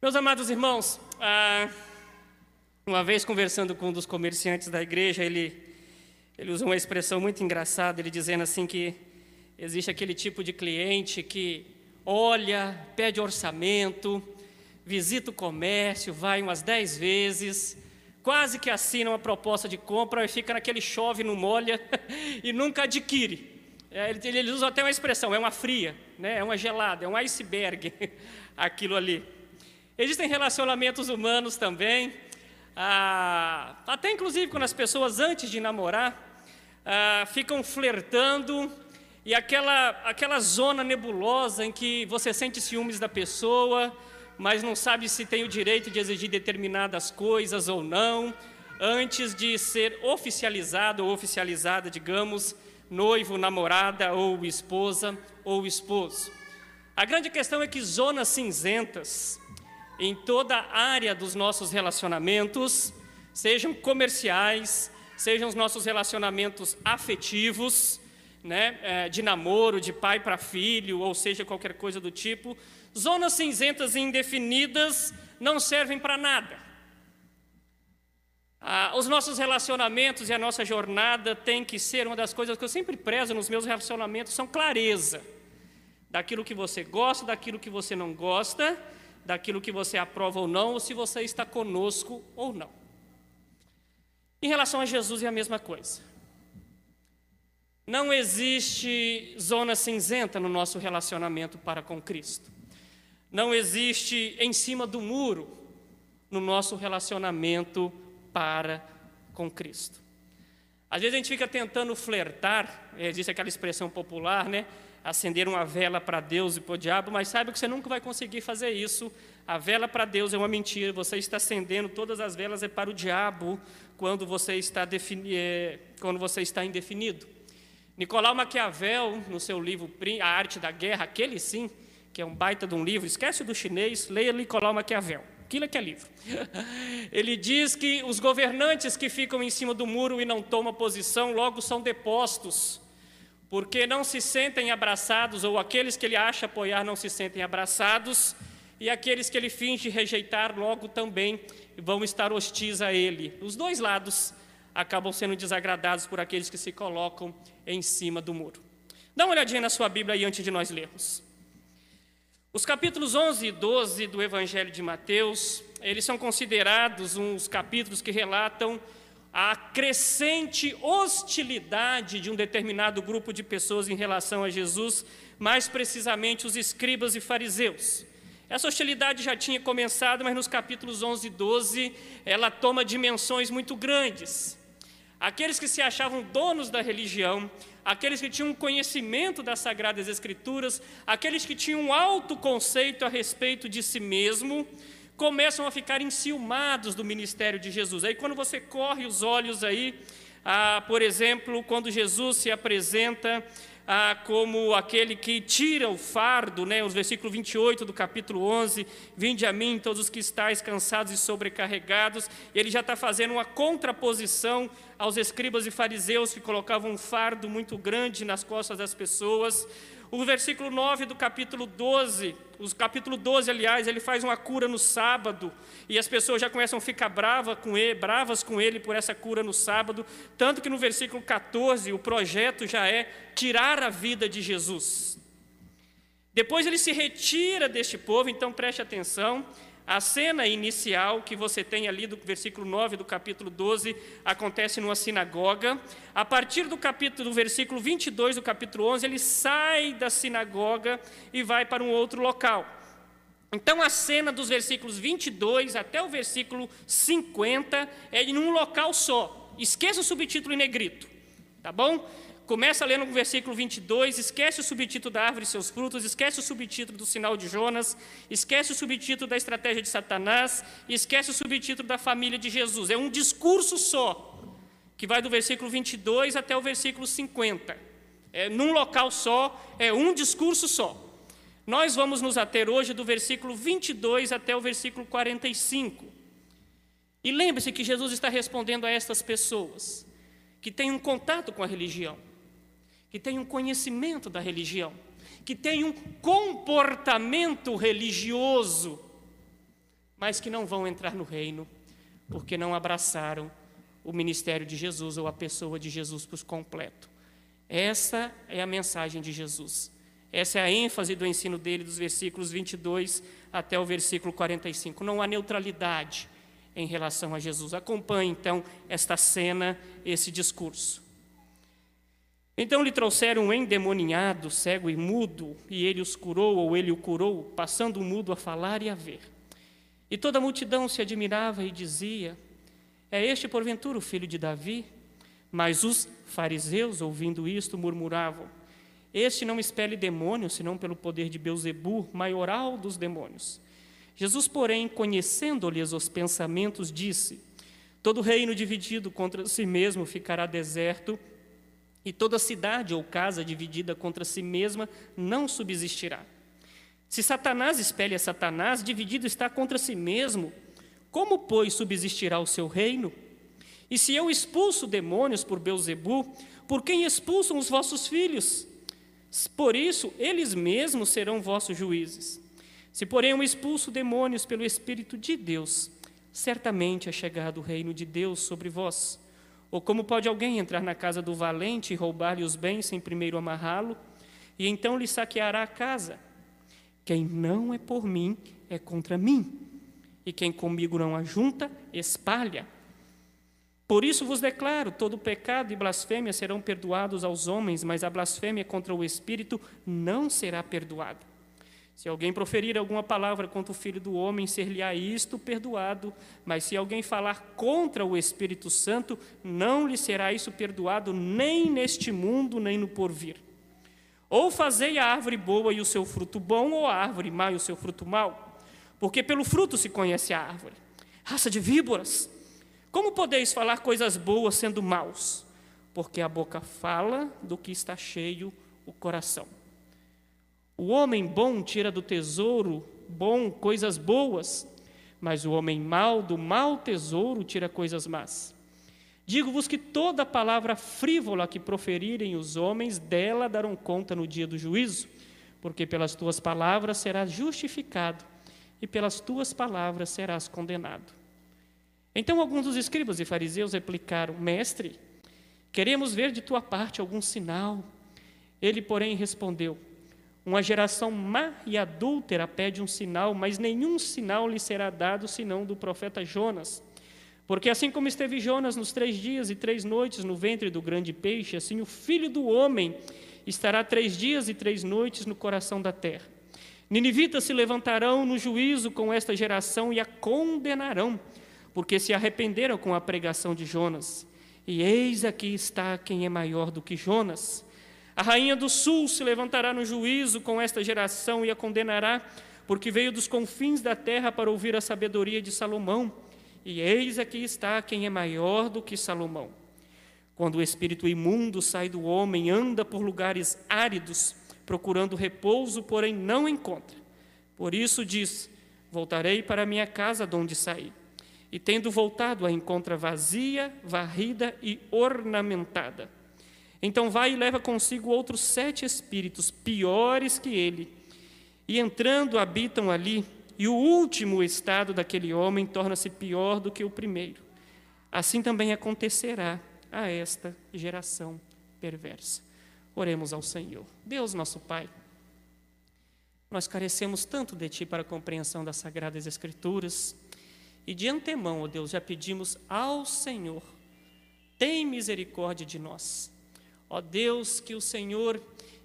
Meus amados irmãos, ah, uma vez conversando com um dos comerciantes da igreja, ele, ele usou uma expressão muito engraçada, ele dizendo assim que existe aquele tipo de cliente que olha, pede orçamento, visita o comércio, vai umas dez vezes, quase que assina uma proposta de compra e fica naquele chove, não molha e nunca adquire. É, ele, ele usa até uma expressão, é uma fria, né? é uma gelada, é um iceberg aquilo ali. Existem relacionamentos humanos também, ah, até inclusive quando as pessoas antes de namorar ah, ficam flertando e aquela, aquela zona nebulosa em que você sente ciúmes da pessoa, mas não sabe se tem o direito de exigir determinadas coisas ou não, antes de ser oficializado ou oficializada, digamos, noivo, namorada ou esposa ou esposo. A grande questão é que zonas cinzentas em toda a área dos nossos relacionamentos, sejam comerciais, sejam os nossos relacionamentos afetivos, né, é, de namoro, de pai para filho, ou seja, qualquer coisa do tipo, zonas cinzentas e indefinidas não servem para nada. Ah, os nossos relacionamentos e a nossa jornada tem que ser uma das coisas que eu sempre prezo nos meus relacionamentos, são clareza daquilo que você gosta, daquilo que você não gosta, daquilo que você aprova ou não, ou se você está conosco ou não. Em relação a Jesus é a mesma coisa. Não existe zona cinzenta no nosso relacionamento para com Cristo. Não existe em cima do muro no nosso relacionamento para com Cristo. Às vezes a gente fica tentando flertar, existe aquela expressão popular, né? Acender uma vela para Deus e para o diabo, mas saiba que você nunca vai conseguir fazer isso. A vela para Deus é uma mentira, você está acendendo todas as velas é para o diabo quando você está, defini é, quando você está indefinido. Nicolau Maquiavel, no seu livro A Arte da Guerra, aquele sim, que é um baita de um livro, esquece do chinês, leia Nicolau Maquiavel. Aquilo é que é livro. Ele diz que os governantes que ficam em cima do muro e não tomam posição, logo são depostos porque não se sentem abraçados, ou aqueles que ele acha apoiar não se sentem abraçados, e aqueles que ele finge rejeitar logo também vão estar hostis a ele. Os dois lados acabam sendo desagradados por aqueles que se colocam em cima do muro. Dá uma olhadinha na sua Bíblia aí antes de nós lermos. Os capítulos 11 e 12 do Evangelho de Mateus, eles são considerados uns capítulos que relatam a crescente hostilidade de um determinado grupo de pessoas em relação a Jesus, mais precisamente os escribas e fariseus. Essa hostilidade já tinha começado, mas nos capítulos 11 e 12 ela toma dimensões muito grandes. Aqueles que se achavam donos da religião, aqueles que tinham conhecimento das sagradas escrituras, aqueles que tinham um alto conceito a respeito de si mesmo, começam a ficar enciumados do ministério de Jesus. Aí quando você corre os olhos aí, ah, por exemplo, quando Jesus se apresenta ah, como aquele que tira o fardo, né, os versículos 28 do capítulo 11, vinde a mim todos os que estáis cansados e sobrecarregados, ele já está fazendo uma contraposição aos escribas e fariseus que colocavam um fardo muito grande nas costas das pessoas, o versículo 9 do capítulo 12, o capítulo 12, aliás, ele faz uma cura no sábado, e as pessoas já começam a ficar brava com ele, bravas com ele por essa cura no sábado, tanto que no versículo 14 o projeto já é tirar a vida de Jesus. Depois ele se retira deste povo, então preste atenção, a cena inicial que você tem ali do versículo 9 do capítulo 12 acontece numa sinagoga. A partir do capítulo do versículo 22 do capítulo 11, ele sai da sinagoga e vai para um outro local. Então a cena dos versículos 22 até o versículo 50 é em um local só. Esqueça o subtítulo em negrito, tá bom? Começa lendo no versículo 22, esquece o subtítulo da árvore e seus frutos, esquece o subtítulo do sinal de Jonas, esquece o subtítulo da estratégia de Satanás, esquece o subtítulo da família de Jesus. É um discurso só, que vai do versículo 22 até o versículo 50. É num local só, é um discurso só. Nós vamos nos ater hoje do versículo 22 até o versículo 45. E lembre-se que Jesus está respondendo a estas pessoas que têm um contato com a religião que tem um conhecimento da religião, que tem um comportamento religioso. mas que não vão entrar no reino porque não abraçaram o ministério de Jesus ou a pessoa de Jesus por completo. Essa é a mensagem de Jesus. Essa é a ênfase do ensino dele, dos versículos 22 até o versículo 45. Não há neutralidade em relação a Jesus. Acompanhe, então, esta cena, esse discurso. Então lhe trouxeram um endemoniado, cego e mudo, e ele os curou, ou ele o curou, passando o mudo a falar e a ver. E toda a multidão se admirava e dizia: É este, porventura, o filho de Davi? Mas os fariseus, ouvindo isto, murmuravam: Este não expele demônios, senão pelo poder de Beuzebu, maioral dos demônios. Jesus, porém, conhecendo-lhes os pensamentos, disse: Todo reino dividido contra si mesmo ficará deserto, e toda cidade ou casa dividida contra si mesma não subsistirá. Se Satanás espelha Satanás, dividido está contra si mesmo, como, pois, subsistirá o seu reino? E se eu expulso demônios por Beuzebu, por quem expulsam os vossos filhos? Por isso, eles mesmos serão vossos juízes. Se, porém, eu expulso demônios pelo Espírito de Deus, certamente é chegado o reino de Deus sobre vós. Ou como pode alguém entrar na casa do valente e roubar-lhe os bens sem primeiro amarrá-lo, e então lhe saqueará a casa? Quem não é por mim é contra mim, e quem comigo não ajunta, espalha. Por isso vos declaro: todo pecado e blasfêmia serão perdoados aos homens, mas a blasfêmia contra o Espírito não será perdoada. Se alguém proferir alguma palavra contra o Filho do Homem, ser-lhe-á isto perdoado, mas se alguém falar contra o Espírito Santo, não lhe será isso perdoado, nem neste mundo, nem no porvir. Ou fazei a árvore boa e o seu fruto bom, ou a árvore má e o seu fruto mau. Porque pelo fruto se conhece a árvore. Raça de víboras, como podeis falar coisas boas sendo maus? Porque a boca fala do que está cheio o coração. O homem bom tira do tesouro bom coisas boas, mas o homem mau do mau tesouro tira coisas más. Digo-vos que toda palavra frívola que proferirem os homens, dela darão conta no dia do juízo, porque pelas tuas palavras serás justificado e pelas tuas palavras serás condenado. Então alguns dos escribas e fariseus replicaram: Mestre, queremos ver de tua parte algum sinal. Ele, porém, respondeu: Uma geração má e adúltera pede um sinal, mas nenhum sinal lhe será dado senão do profeta Jonas. Porque assim como esteve Jonas nos três dias e três noites no ventre do grande peixe, assim o filho do homem estará três dias e três noites no coração da terra. Ninivitas se levantarão no juízo com esta geração e a condenarão, porque se arrependeram com a pregação de Jonas. E eis aqui está quem é maior do que Jonas. A rainha do sul se levantará no juízo com esta geração e a condenará, porque veio dos confins da terra para ouvir a sabedoria de Salomão. E eis aqui está quem é maior do que Salomão. Quando o espírito imundo sai do homem, anda por lugares áridos, procurando repouso, porém não encontra. Por isso diz: Voltarei para minha casa de onde saí. E tendo voltado, a encontra vazia, varrida e ornamentada. Então vai e leva consigo outros sete espíritos, piores que ele. E entrando, habitam ali e o último estado daquele homem torna-se pior do que o primeiro. Assim também acontecerá a esta geração perversa. Oremos ao Senhor. Deus, nosso Pai, nós carecemos tanto de Ti para a compreensão das Sagradas Escrituras, e de antemão, ó Deus, já pedimos ao Senhor, tem misericórdia de nós. Ó Deus, que o Senhor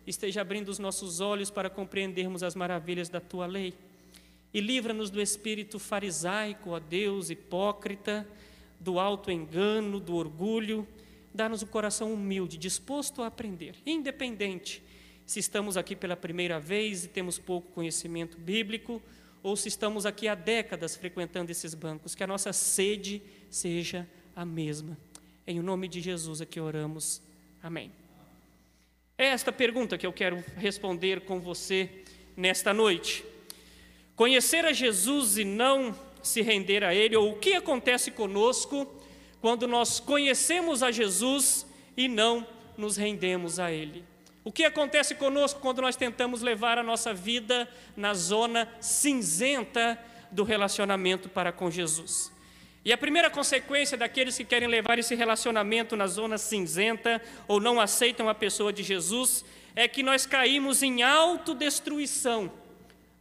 esteja abrindo os nossos olhos para compreendermos as maravilhas da Tua lei e livra-nos do espírito farisaico, ó Deus, hipócrita, do alto engano, do orgulho. Dá-nos um coração humilde, disposto a aprender, independente se estamos aqui pela primeira vez e temos pouco conhecimento bíblico, ou se estamos aqui há décadas frequentando esses bancos, que a nossa sede seja a mesma. Em nome de Jesus é que oramos. Amém. É esta pergunta que eu quero responder com você nesta noite. Conhecer a Jesus e não se render a Ele, ou o que acontece conosco quando nós conhecemos a Jesus e não nos rendemos a Ele. O que acontece conosco quando nós tentamos levar a nossa vida na zona cinzenta do relacionamento para com Jesus. E a primeira consequência daqueles que querem levar esse relacionamento na zona cinzenta ou não aceitam a pessoa de Jesus é que nós caímos em autodestruição,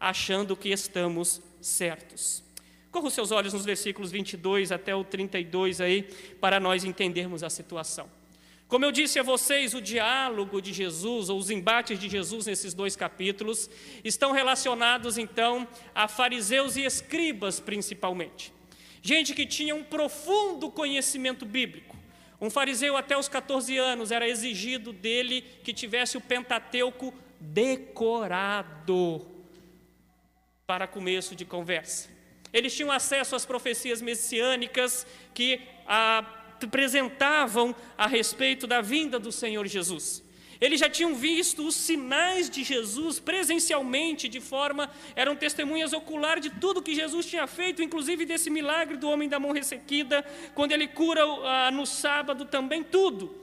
achando que estamos certos. Corra os seus olhos nos versículos 22 até o 32 aí, para nós entendermos a situação. Como eu disse a vocês, o diálogo de Jesus, ou os embates de Jesus nesses dois capítulos, estão relacionados então a fariseus e escribas principalmente gente que tinha um profundo conhecimento bíblico. Um fariseu até os 14 anos era exigido dele que tivesse o Pentateuco decorado para começo de conversa. Eles tinham acesso às profecias messiânicas que apresentavam a respeito da vinda do Senhor Jesus. Eles já tinham visto os sinais de Jesus presencialmente, de forma, eram testemunhas ocular de tudo que Jesus tinha feito, inclusive desse milagre do homem da mão ressequida, quando ele cura ah, no sábado também, tudo.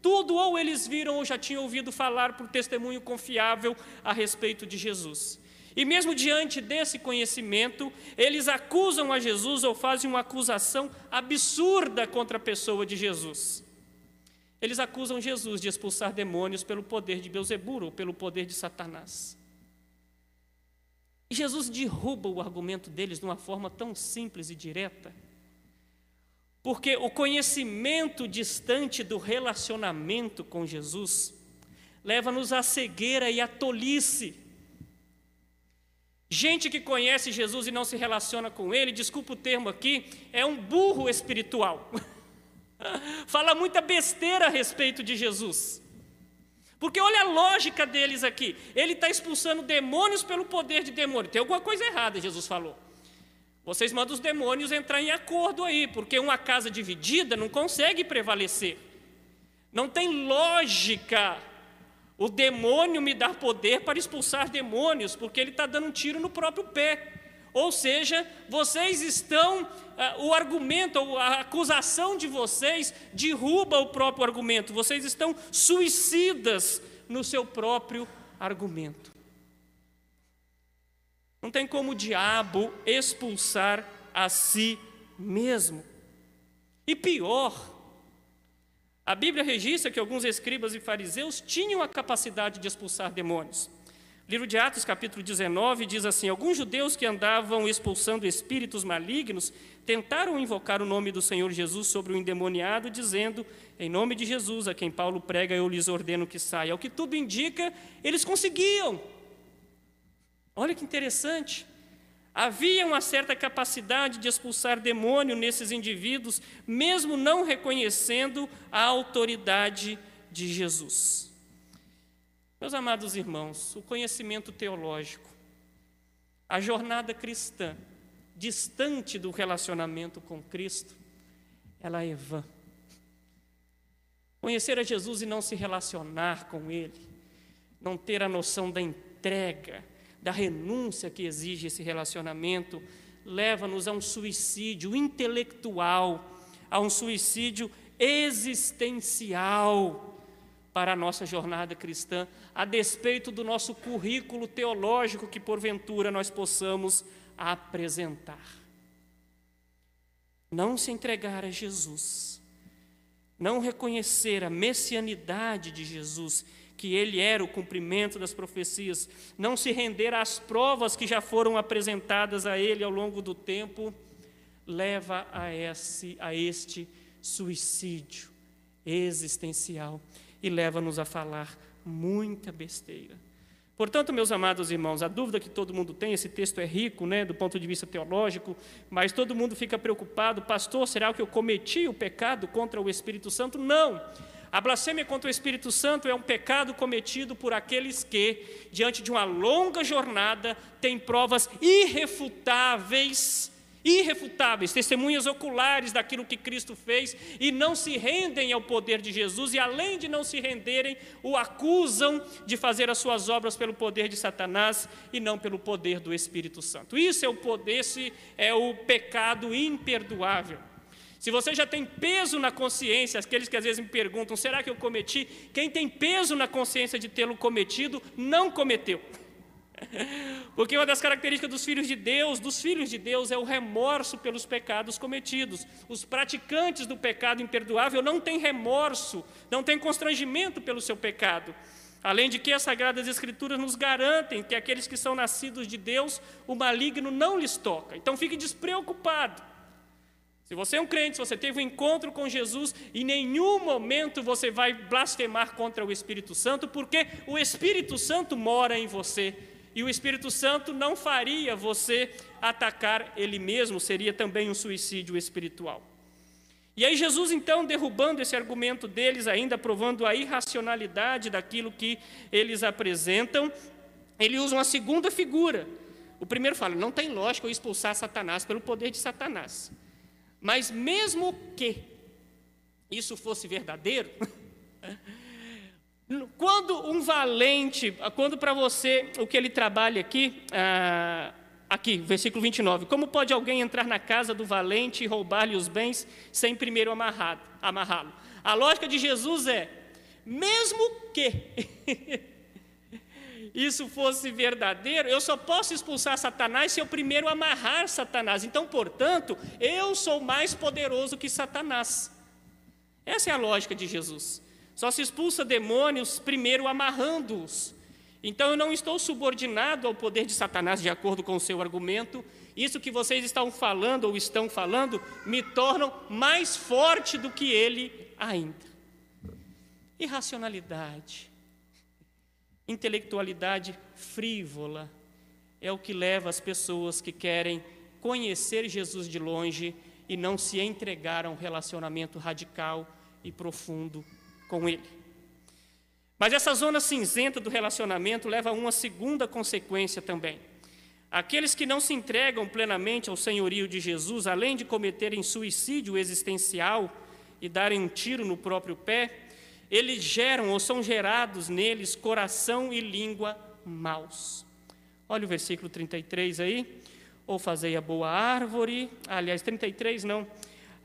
Tudo ou eles viram ou já tinham ouvido falar por testemunho confiável a respeito de Jesus. E mesmo diante desse conhecimento, eles acusam a Jesus ou fazem uma acusação absurda contra a pessoa de Jesus. Eles acusam Jesus de expulsar demônios pelo poder de Beelzebub ou pelo poder de Satanás. E Jesus derruba o argumento deles de uma forma tão simples e direta, porque o conhecimento distante do relacionamento com Jesus leva-nos à cegueira e à tolice. Gente que conhece Jesus e não se relaciona com ele, desculpa o termo aqui, é um burro espiritual. Fala muita besteira a respeito de Jesus. Porque olha a lógica deles aqui. Ele está expulsando demônios pelo poder de demônio. Tem alguma coisa errada, Jesus falou. Vocês mandam os demônios entrar em acordo aí, porque uma casa dividida não consegue prevalecer. Não tem lógica o demônio me dar poder para expulsar demônios, porque ele está dando um tiro no próprio pé. Ou seja, vocês estão, uh, o argumento, a acusação de vocês derruba o próprio argumento, vocês estão suicidas no seu próprio argumento. Não tem como o diabo expulsar a si mesmo. E pior, a Bíblia registra que alguns escribas e fariseus tinham a capacidade de expulsar demônios. Livro de Atos, capítulo 19, diz assim: Alguns judeus que andavam expulsando espíritos malignos tentaram invocar o nome do Senhor Jesus sobre o endemoniado, dizendo: Em nome de Jesus, a quem Paulo prega, eu lhes ordeno que saia. O que tudo indica, eles conseguiam. Olha que interessante. Havia uma certa capacidade de expulsar demônio nesses indivíduos, mesmo não reconhecendo a autoridade de Jesus. Meus amados irmãos, o conhecimento teológico, a jornada cristã, distante do relacionamento com Cristo, ela é vã. Conhecer a Jesus e não se relacionar com Ele, não ter a noção da entrega, da renúncia que exige esse relacionamento, leva-nos a um suicídio intelectual, a um suicídio existencial para a nossa jornada cristã, a despeito do nosso currículo teológico que porventura nós possamos apresentar. Não se entregar a Jesus, não reconhecer a messianidade de Jesus, que ele era o cumprimento das profecias, não se render às provas que já foram apresentadas a ele ao longo do tempo, leva a, esse, a este suicídio existencial e leva-nos a falar muita besteira. Portanto, meus amados irmãos, a dúvida que todo mundo tem, esse texto é rico, né, do ponto de vista teológico, mas todo mundo fica preocupado, pastor, será que eu cometi o pecado contra o Espírito Santo? Não. A blasfêmia contra o Espírito Santo é um pecado cometido por aqueles que, diante de uma longa jornada, têm provas irrefutáveis irrefutáveis, testemunhas oculares daquilo que Cristo fez e não se rendem ao poder de Jesus e além de não se renderem, o acusam de fazer as suas obras pelo poder de Satanás e não pelo poder do Espírito Santo. Isso é o poder, esse é o pecado imperdoável. Se você já tem peso na consciência, aqueles que às vezes me perguntam, será que eu cometi? Quem tem peso na consciência de tê-lo cometido, não cometeu. Porque uma das características dos filhos de Deus, dos filhos de Deus, é o remorso pelos pecados cometidos. Os praticantes do pecado imperdoável não têm remorso, não têm constrangimento pelo seu pecado. Além de que as Sagradas Escrituras nos garantem que aqueles que são nascidos de Deus, o maligno não lhes toca. Então fique despreocupado. Se você é um crente, se você teve um encontro com Jesus, em nenhum momento você vai blasfemar contra o Espírito Santo, porque o Espírito Santo mora em você. E o Espírito Santo não faria você atacar ele mesmo, seria também um suicídio espiritual. E aí, Jesus, então, derrubando esse argumento deles, ainda provando a irracionalidade daquilo que eles apresentam, ele usa uma segunda figura. O primeiro fala: não tem lógica eu expulsar Satanás pelo poder de Satanás. Mas mesmo que isso fosse verdadeiro, quando um valente, quando para você o que ele trabalha aqui, ah, Aqui, versículo 29. Como pode alguém entrar na casa do valente e roubar-lhe os bens sem primeiro amarrá-lo? A lógica de Jesus é: mesmo que isso fosse verdadeiro, eu só posso expulsar Satanás se eu primeiro amarrar Satanás. Então, portanto, eu sou mais poderoso que Satanás. Essa é a lógica de Jesus. Só se expulsa demônios primeiro amarrando-os. Então eu não estou subordinado ao poder de Satanás, de acordo com o seu argumento. Isso que vocês estão falando ou estão falando me tornam mais forte do que ele ainda. Irracionalidade, intelectualidade frívola é o que leva as pessoas que querem conhecer Jesus de longe e não se entregar a um relacionamento radical e profundo com ele. Mas essa zona cinzenta do relacionamento leva a uma segunda consequência também. Aqueles que não se entregam plenamente ao senhorio de Jesus, além de cometerem suicídio existencial e darem um tiro no próprio pé, eles geram ou são gerados neles coração e língua maus. Olha o versículo 33 aí. Ou fazei a boa árvore, aliás, 33 não,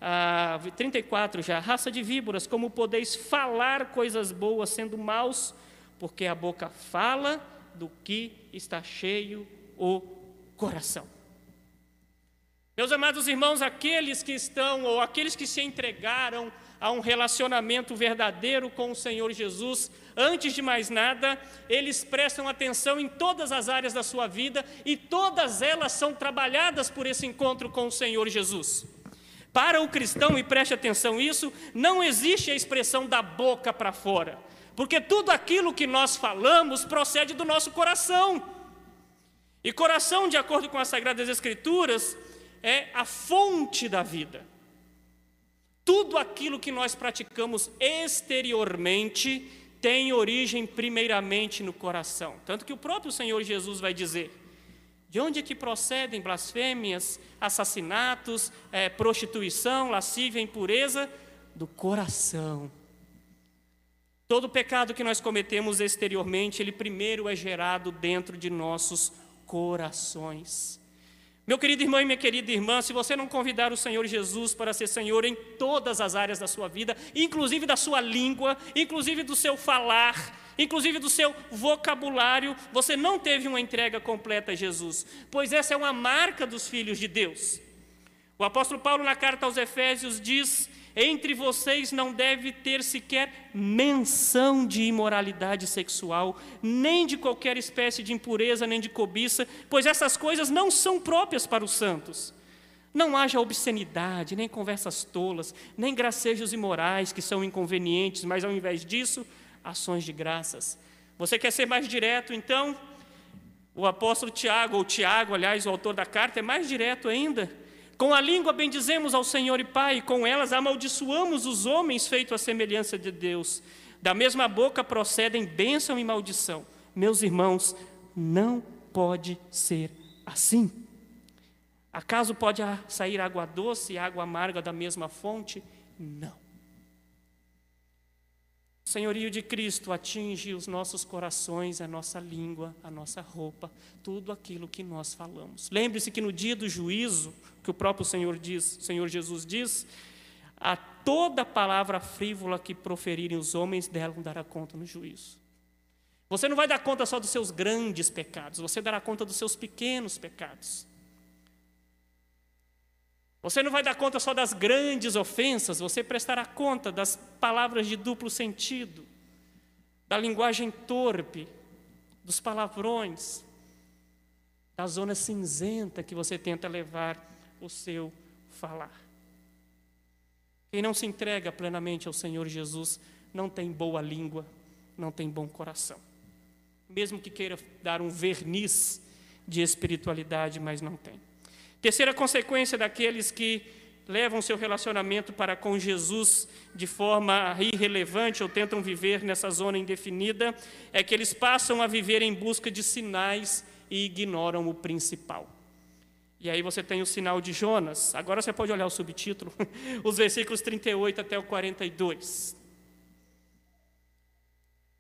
ah, 34 já, raça de víboras, como podeis falar coisas boas sendo maus, porque a boca fala do que está cheio o coração. Meus amados irmãos, aqueles que estão ou aqueles que se entregaram a um relacionamento verdadeiro com o Senhor Jesus, antes de mais nada, eles prestam atenção em todas as áreas da sua vida e todas elas são trabalhadas por esse encontro com o Senhor Jesus. Para o cristão, e preste atenção isso, não existe a expressão da boca para fora, porque tudo aquilo que nós falamos procede do nosso coração. E coração, de acordo com as Sagradas Escrituras, é a fonte da vida. Tudo aquilo que nós praticamos exteriormente tem origem primeiramente no coração. Tanto que o próprio Senhor Jesus vai dizer: de onde é que procedem blasfêmias, assassinatos, é, prostituição, lascívia, impureza? Do coração. Todo pecado que nós cometemos exteriormente, ele primeiro é gerado dentro de nossos corações. Meu querido irmão e minha querida irmã, se você não convidar o Senhor Jesus para ser Senhor em todas as áreas da sua vida, inclusive da sua língua, inclusive do seu falar, inclusive do seu vocabulário, você não teve uma entrega completa a Jesus, pois essa é uma marca dos filhos de Deus. O apóstolo Paulo, na carta aos Efésios, diz: Entre vocês não deve ter sequer menção de imoralidade sexual, nem de qualquer espécie de impureza, nem de cobiça, pois essas coisas não são próprias para os santos. Não haja obscenidade, nem conversas tolas, nem gracejos imorais que são inconvenientes, mas ao invés disso, ações de graças. Você quer ser mais direto, então? O apóstolo Tiago, ou Tiago, aliás, o autor da carta, é mais direto ainda. Com a língua bendizemos ao Senhor e Pai, e com elas amaldiçoamos os homens feitos à semelhança de Deus. Da mesma boca procedem bênção e maldição. Meus irmãos, não pode ser assim. Acaso pode sair água doce e água amarga da mesma fonte? Não. O senhorio de Cristo atinge os nossos corações, a nossa língua, a nossa roupa, tudo aquilo que nós falamos. Lembre-se que no dia do juízo, que o próprio Senhor diz, Senhor Jesus diz, a toda palavra frívola que proferirem os homens dela dará conta no juízo. Você não vai dar conta só dos seus grandes pecados, você dará conta dos seus pequenos pecados. Você não vai dar conta só das grandes ofensas, você prestará conta das palavras de duplo sentido, da linguagem torpe, dos palavrões, da zona cinzenta que você tenta levar o seu falar. Quem não se entrega plenamente ao Senhor Jesus não tem boa língua, não tem bom coração. Mesmo que queira dar um verniz de espiritualidade, mas não tem. Terceira consequência daqueles que levam seu relacionamento para com Jesus de forma irrelevante ou tentam viver nessa zona indefinida é que eles passam a viver em busca de sinais e ignoram o principal. E aí você tem o sinal de Jonas. Agora você pode olhar o subtítulo, os versículos 38 até o 42.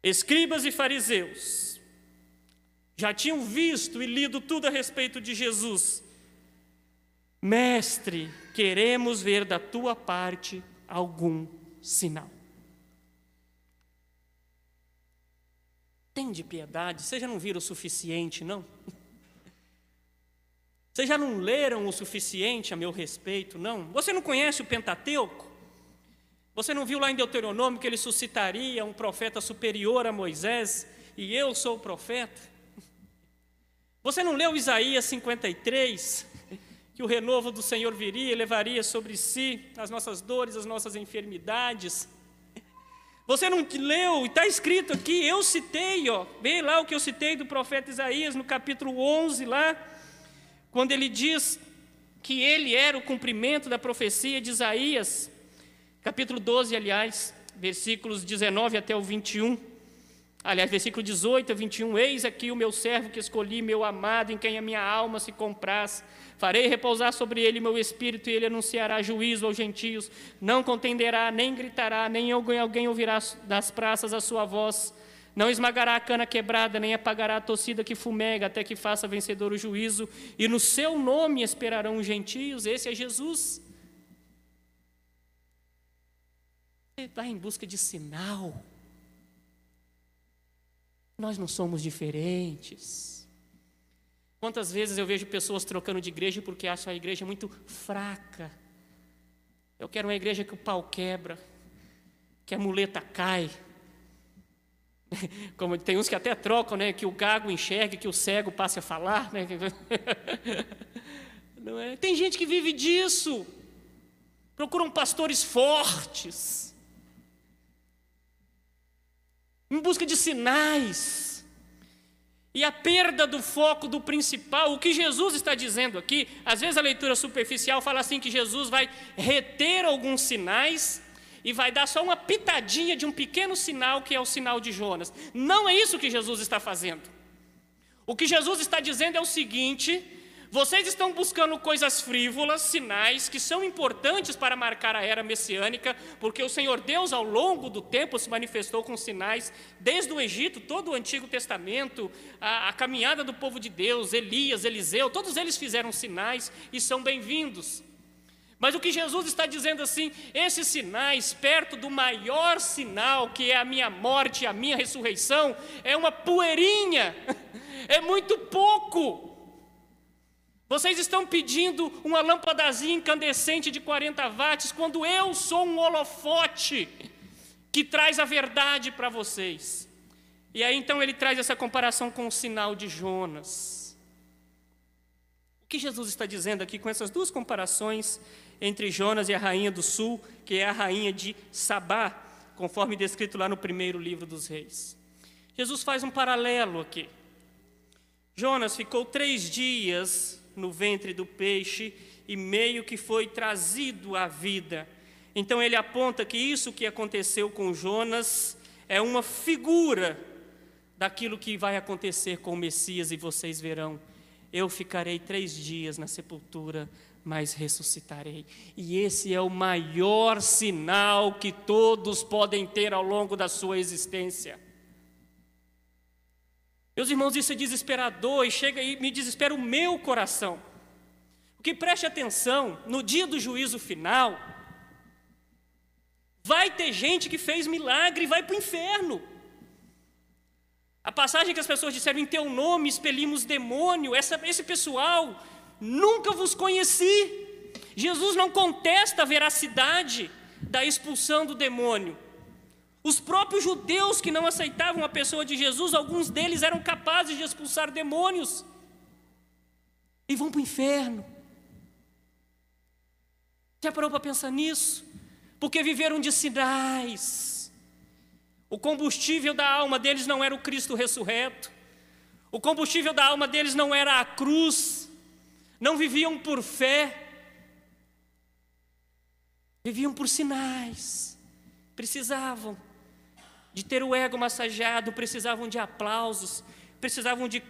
Escribas e fariseus já tinham visto e lido tudo a respeito de Jesus Mestre, queremos ver da tua parte algum sinal. Tem de piedade, vocês já não viram o suficiente, não? Vocês já não leram o suficiente a meu respeito, não? Você não conhece o Pentateuco? Você não viu lá em Deuteronômio que ele suscitaria um profeta superior a Moisés e eu sou o profeta? Você não leu Isaías 53? Que o renovo do Senhor viria e levaria sobre si as nossas dores, as nossas enfermidades. Você não leu, está escrito aqui, eu citei, ó, vê lá o que eu citei do profeta Isaías no capítulo 11, lá, quando ele diz que ele era o cumprimento da profecia de Isaías, capítulo 12, aliás, versículos 19 até o 21. Aliás, versículo 18 a 21, eis aqui o meu servo que escolhi, meu amado, em quem a minha alma se compraz. Farei repousar sobre ele meu espírito e ele anunciará juízo aos gentios. Não contenderá, nem gritará, nem alguém ouvirá das praças a sua voz. Não esmagará a cana quebrada, nem apagará a torcida que fumega, até que faça vencedor o juízo. E no seu nome esperarão os gentios. Esse é Jesus. Ele está em busca de sinal. Nós não somos diferentes. Quantas vezes eu vejo pessoas trocando de igreja porque acham a igreja muito fraca. Eu quero uma igreja que o pau quebra, que a muleta cai. Como tem uns que até trocam, né? Que o gago enxergue, que o cego passe a falar, né? Não é? Tem gente que vive disso. Procuram pastores fortes em busca de sinais. E a perda do foco do principal, o que Jesus está dizendo aqui, às vezes a leitura superficial fala assim que Jesus vai reter alguns sinais e vai dar só uma pitadinha de um pequeno sinal que é o sinal de Jonas. Não é isso que Jesus está fazendo. O que Jesus está dizendo é o seguinte: vocês estão buscando coisas frívolas, sinais que são importantes para marcar a era messiânica, porque o Senhor Deus, ao longo do tempo, se manifestou com sinais, desde o Egito, todo o Antigo Testamento, a, a caminhada do povo de Deus, Elias, Eliseu, todos eles fizeram sinais e são bem-vindos. Mas o que Jesus está dizendo assim, esses sinais, perto do maior sinal, que é a minha morte, a minha ressurreição, é uma poeirinha, é muito pouco. Vocês estão pedindo uma lâmpadazinha incandescente de 40 watts, quando eu sou um holofote que traz a verdade para vocês. E aí então ele traz essa comparação com o sinal de Jonas. O que Jesus está dizendo aqui com essas duas comparações entre Jonas e a rainha do sul, que é a rainha de Sabá, conforme descrito lá no primeiro livro dos reis? Jesus faz um paralelo aqui. Jonas ficou três dias no ventre do peixe e meio que foi trazido à vida. Então ele aponta que isso que aconteceu com Jonas é uma figura daquilo que vai acontecer com o Messias, e vocês verão. Eu ficarei três dias na sepultura, mas ressuscitarei. E esse é o maior sinal que todos podem ter ao longo da sua existência. Meus irmãos, isso é desesperador e chega e me desespera o meu coração. Porque preste atenção, no dia do juízo final, vai ter gente que fez milagre e vai para o inferno. A passagem que as pessoas disseram, em teu nome expelimos demônio, essa, esse pessoal, nunca vos conheci. Jesus não contesta a veracidade da expulsão do demônio. Os próprios judeus que não aceitavam a pessoa de Jesus, alguns deles eram capazes de expulsar demônios e vão para o inferno. Já parou para pensar nisso? Porque viveram de sinais. O combustível da alma deles não era o Cristo ressurreto. O combustível da alma deles não era a cruz. Não viviam por fé. Viviam por sinais. Precisavam de ter o ego massageado, precisavam de aplausos, precisavam de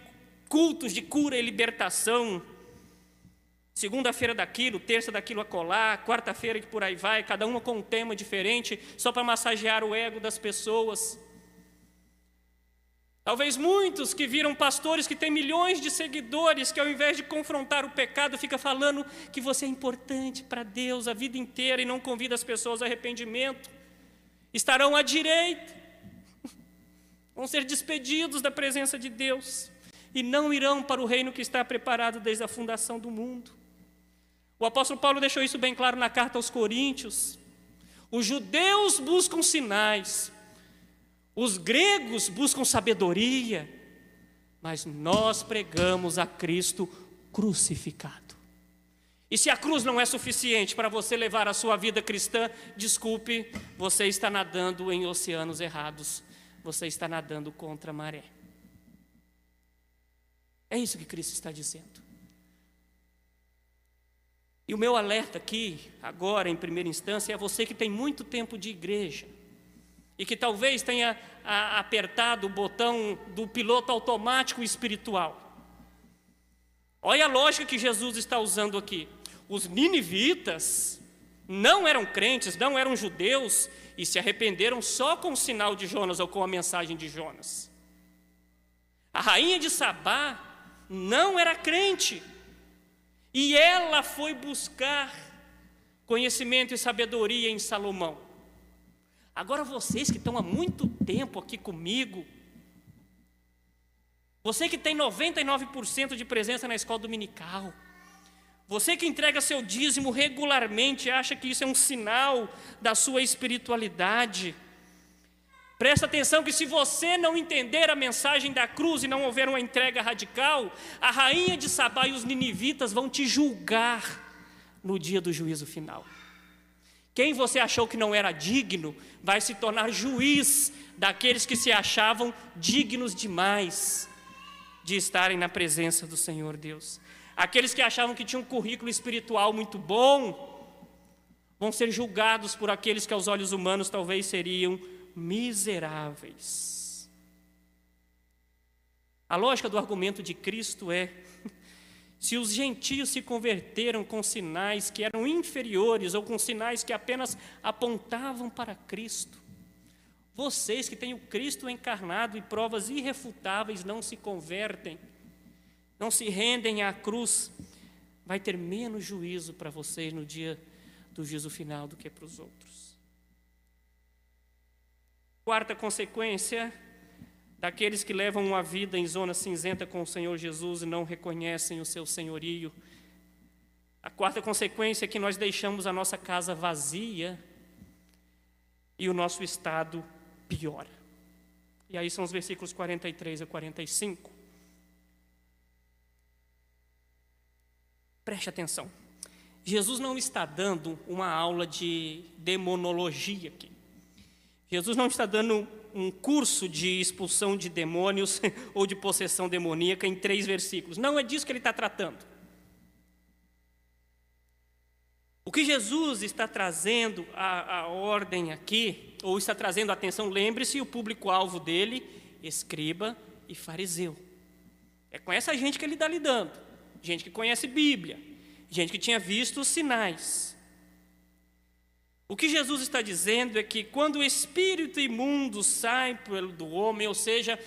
cultos de cura e libertação. Segunda-feira daquilo, terça daquilo a colar, quarta-feira que por aí vai, cada uma com um tema diferente, só para massagear o ego das pessoas. Talvez muitos que viram pastores que têm milhões de seguidores, que ao invés de confrontar o pecado, fica falando que você é importante para Deus a vida inteira e não convida as pessoas ao arrependimento, estarão à direita vão ser despedidos da presença de Deus e não irão para o reino que está preparado desde a fundação do mundo. O apóstolo Paulo deixou isso bem claro na carta aos Coríntios. Os judeus buscam sinais, os gregos buscam sabedoria, mas nós pregamos a Cristo crucificado. E se a cruz não é suficiente para você levar a sua vida cristã, desculpe, você está nadando em oceanos errados você está nadando contra a maré. É isso que Cristo está dizendo. E o meu alerta aqui, agora em primeira instância, é você que tem muito tempo de igreja e que talvez tenha apertado o botão do piloto automático espiritual. Olha a lógica que Jesus está usando aqui. Os ninivitas não eram crentes, não eram judeus, e se arrependeram só com o sinal de Jonas ou com a mensagem de Jonas. A rainha de Sabá não era crente, e ela foi buscar conhecimento e sabedoria em Salomão. Agora vocês que estão há muito tempo aqui comigo, você que tem 99% de presença na escola dominical, você que entrega seu dízimo regularmente, acha que isso é um sinal da sua espiritualidade. Presta atenção que se você não entender a mensagem da cruz e não houver uma entrega radical, a rainha de Sabá e os ninivitas vão te julgar no dia do juízo final. Quem você achou que não era digno vai se tornar juiz daqueles que se achavam dignos demais de estarem na presença do Senhor Deus. Aqueles que achavam que tinham um currículo espiritual muito bom vão ser julgados por aqueles que aos olhos humanos talvez seriam miseráveis. A lógica do argumento de Cristo é: se os gentios se converteram com sinais que eram inferiores ou com sinais que apenas apontavam para Cristo, vocês que têm o Cristo encarnado e provas irrefutáveis não se convertem não se rendem à cruz, vai ter menos juízo para vocês no dia do juízo final do que para os outros. Quarta consequência daqueles que levam uma vida em zona cinzenta com o Senhor Jesus e não reconhecem o seu senhorio. A quarta consequência é que nós deixamos a nossa casa vazia e o nosso estado piora. E aí são os versículos 43 a 45. Preste atenção. Jesus não está dando uma aula de demonologia aqui. Jesus não está dando um curso de expulsão de demônios ou de possessão demoníaca em três versículos. Não é disso que ele está tratando. O que Jesus está trazendo a, ordem aqui, ou está trazendo atenção, lembre-se, o público-alvo dele, escriba e fariseu. É com essa gente que ele está lidando gente que conhece Bíblia, gente que tinha visto os sinais. O que Jesus está dizendo é que quando o espírito imundo sai do homem, ou seja,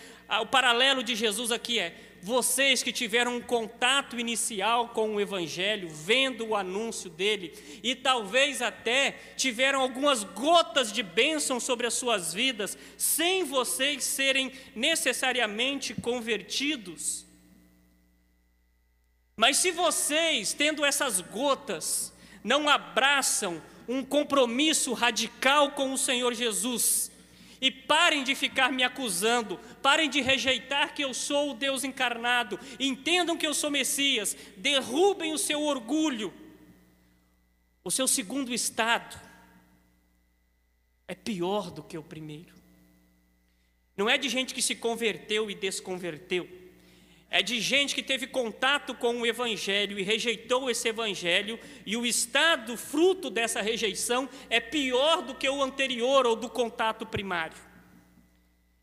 o paralelo de Jesus aqui é vocês que tiveram um contato inicial com o Evangelho, vendo o anúncio dele, e talvez até tiveram algumas gotas de bênção sobre as suas vidas, sem vocês serem necessariamente convertidos. Mas se vocês, tendo essas gotas, não abraçam um compromisso radical com o Senhor Jesus, e parem de ficar me acusando, parem de rejeitar que eu sou o Deus encarnado, entendam que eu sou Messias, derrubem o seu orgulho. O seu segundo estado é pior do que o primeiro. Não é de gente que se converteu e desconverteu. É de gente que teve contato com o Evangelho e rejeitou esse Evangelho, e o estado fruto dessa rejeição é pior do que o anterior ou do contato primário.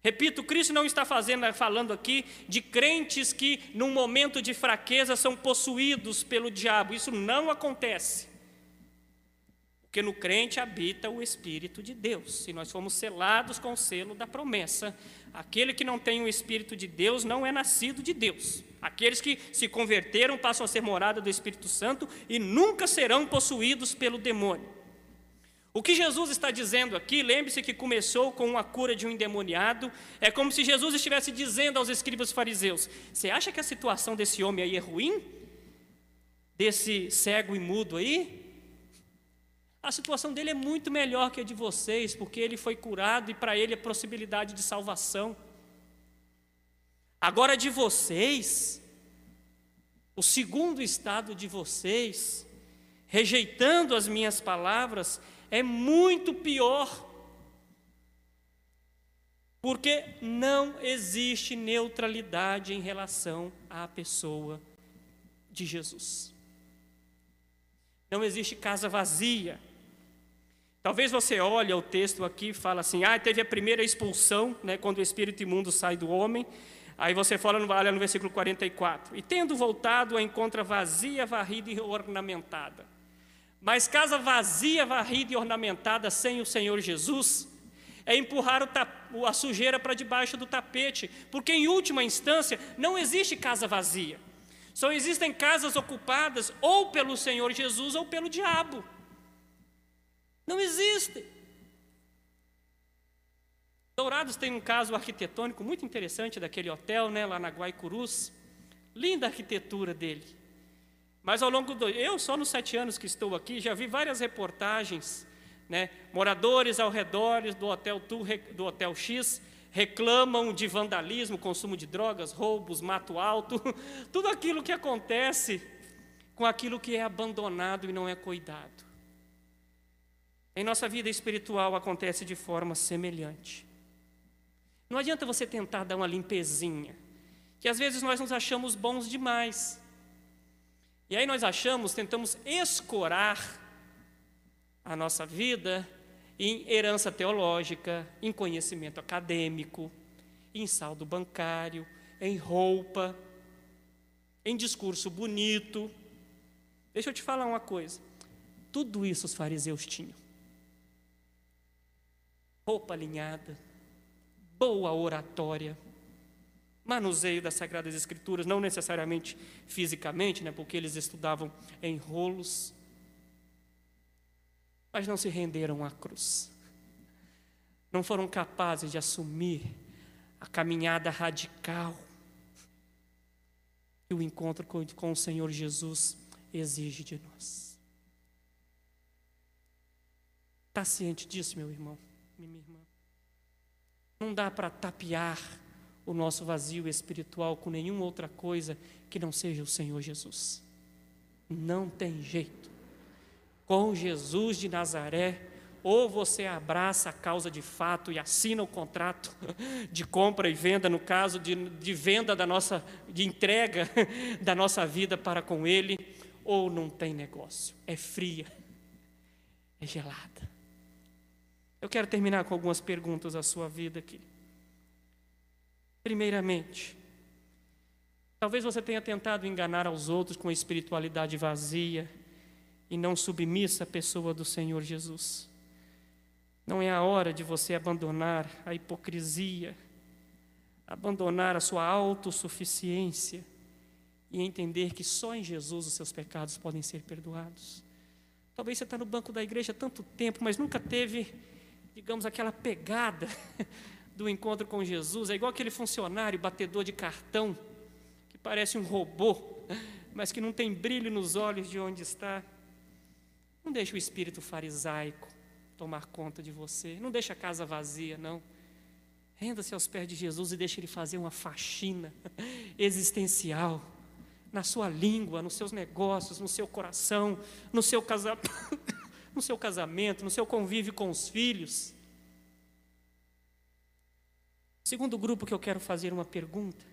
Repito, Cristo não está fazendo, falando aqui de crentes que, num momento de fraqueza, são possuídos pelo diabo. Isso não acontece. Porque no crente habita o Espírito de Deus. Se nós fomos selados com o selo da promessa, Aquele que não tem o Espírito de Deus não é nascido de Deus. Aqueles que se converteram passam a ser morada do Espírito Santo e nunca serão possuídos pelo demônio. O que Jesus está dizendo aqui, lembre-se que começou com a cura de um endemoniado, é como se Jesus estivesse dizendo aos escribas fariseus: Você acha que a situação desse homem aí é ruim? Desse cego e mudo aí? A situação dele é muito melhor que a de vocês, porque ele foi curado e para ele é possibilidade de salvação. Agora, de vocês, o segundo estado de vocês, rejeitando as minhas palavras, é muito pior. Porque não existe neutralidade em relação à pessoa de Jesus. Não existe casa vazia. Talvez você olhe o texto aqui e fala assim: ah, teve a primeira expulsão, né, quando o espírito imundo sai do homem. Aí você fala no, olha no versículo 44. E tendo voltado, a encontra vazia, varrida e ornamentada. Mas casa vazia, varrida e ornamentada sem o Senhor Jesus, é empurrar a sujeira para debaixo do tapete, porque em última instância não existe casa vazia. Só existem casas ocupadas ou pelo Senhor Jesus ou pelo diabo. Não existe. Dourados tem um caso arquitetônico muito interessante daquele hotel, né, lá na Guaicurus. Linda a arquitetura dele. Mas ao longo do. Eu, só nos sete anos que estou aqui, já vi várias reportagens, né, moradores ao redor do hotel, do hotel X reclamam de vandalismo, consumo de drogas, roubos, mato alto, tudo aquilo que acontece com aquilo que é abandonado e não é cuidado. Em nossa vida espiritual acontece de forma semelhante. Não adianta você tentar dar uma limpezinha, que às vezes nós nos achamos bons demais. E aí nós achamos, tentamos escorar a nossa vida em herança teológica, em conhecimento acadêmico, em saldo bancário, em roupa, em discurso bonito. Deixa eu te falar uma coisa. Tudo isso os fariseus tinham roupa alinhada, boa oratória, manuseio das Sagradas Escrituras, não necessariamente fisicamente, né, porque eles estudavam em rolos, mas não se renderam à cruz. Não foram capazes de assumir a caminhada radical que o encontro com, o Senhor Jesus exige de nós. Está ciente disso, meu irmão? Minha irmã. Não dá para tapear o nosso vazio espiritual com nenhuma outra coisa que não seja o Senhor Jesus. Não tem jeito. Com Jesus de Nazaré, ou você abraça a causa de fato e assina o contrato de compra e venda, no caso de, de venda da nossa, de entrega da nossa vida para com Ele, ou não tem negócio. É fria, é gelada. Eu quero terminar com algumas perguntas à sua vida aqui. Primeiramente, talvez você tenha tentado enganar aos outros com a espiritualidade vazia e não submissa à pessoa do Senhor Jesus. Não é a hora de você abandonar a hipocrisia, abandonar a sua autossuficiência e entender que só em Jesus os seus pecados podem ser perdoados. Talvez você está no banco da igreja há tanto tempo, mas nunca teve, digamos, aquela pegada do encontro com Jesus. É igual aquele funcionário batedor de cartão, que parece um robô, mas que não tem brilho nos olhos de onde está. Não deixe o espírito farisaico tomar conta de você. Não deixe a casa vazia, não. Renda-se aos pés de Jesus e deixe Ele fazer uma faxina existencial na sua língua, nos seus negócios, no seu coração, no seu, casa... no seu casamento, no seu convívio com os filhos. Segundo grupo que eu quero fazer uma pergunta.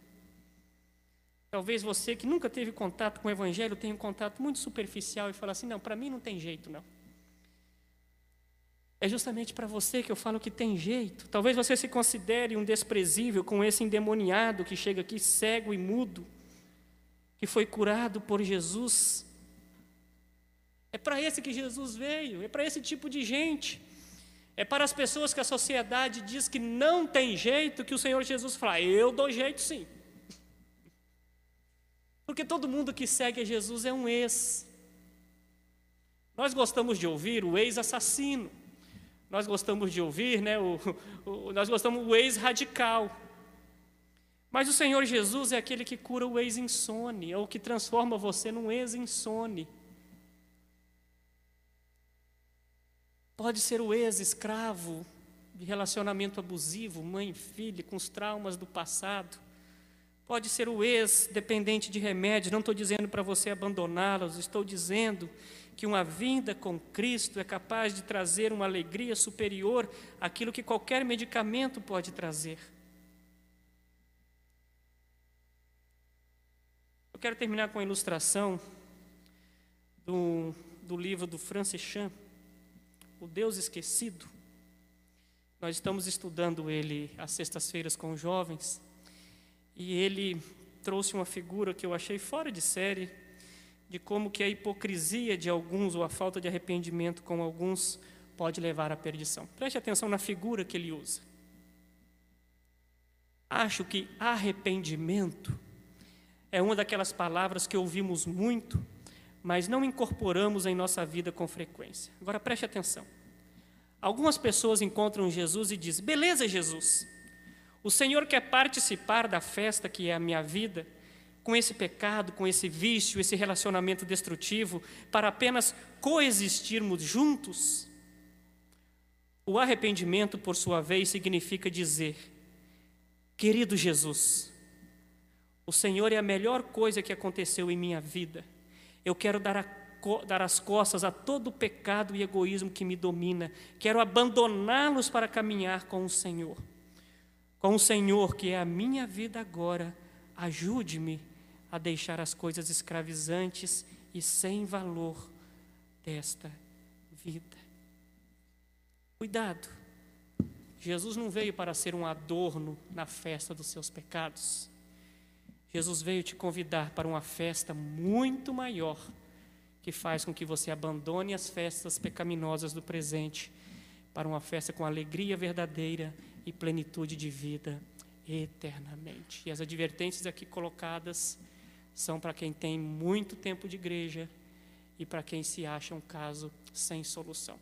Talvez você que nunca teve contato com o Evangelho tenha um contato muito superficial e fala assim: não, para mim não tem jeito, não. É justamente para você que eu falo que tem jeito. Talvez você se considere um desprezível com esse endemoniado que chega aqui cego e mudo, que foi curado por Jesus. É para esse que Jesus veio, é para esse tipo de gente. É para as pessoas que a sociedade diz que não tem jeito, que o Senhor Jesus fala: Eu dou jeito sim. Porque todo mundo que segue a Jesus é um ex. Nós gostamos de ouvir o ex-assassino. Nós gostamos de ouvir, né, o, o, nós gostamos do ex-radical. Mas o Senhor Jesus é aquele que cura o ex-insone, é o que transforma você num ex-insone. Pode ser o ex-escravo de relacionamento abusivo, mãe e filha, com os traumas do passado. Pode ser o ex-dependente de remédios. Não estou dizendo para você abandoná-los, estou dizendo que uma vinda com Cristo é capaz de trazer uma alegria superior àquilo que qualquer medicamento pode trazer. Eu quero terminar com a ilustração do, do livro do Francis Chan, O Deus Esquecido. Nós estamos estudando ele às sextas-feiras com os jovens, e ele trouxe uma figura que eu achei fora de série, de como que a hipocrisia de alguns ou a falta de arrependimento com alguns pode levar à perdição. Preste atenção na figura que ele usa. Acho que arrependimento é uma daquelas palavras que ouvimos muito, mas não incorporamos em nossa vida com frequência. Agora preste atenção. Algumas pessoas encontram Jesus e dizem: Beleza, Jesus, o Senhor quer participar da festa que é a minha vida com esse pecado, com esse vício, esse relacionamento destrutivo, para apenas coexistirmos juntos? O arrependimento, por sua vez, significa dizer: Querido Jesus, o Senhor é a melhor coisa que aconteceu em minha vida. Eu quero dar, a, dar as costas a todo o pecado e egoísmo que me domina. Quero abandoná-los para caminhar com o Senhor. Com o Senhor, que é a minha vida agora, ajude-me a deixar as coisas escravizantes e sem valor desta vida. Cuidado. Jesus não veio para ser um adorno na festa dos seus pecados. Jesus veio te convidar para uma festa muito maior, que faz com que você abandone as festas pecaminosas do presente para uma festa com alegria verdadeira e plenitude de vida eternamente. E as advertências aqui colocadas são para quem tem muito tempo de igreja e para quem se acha um caso sem solução.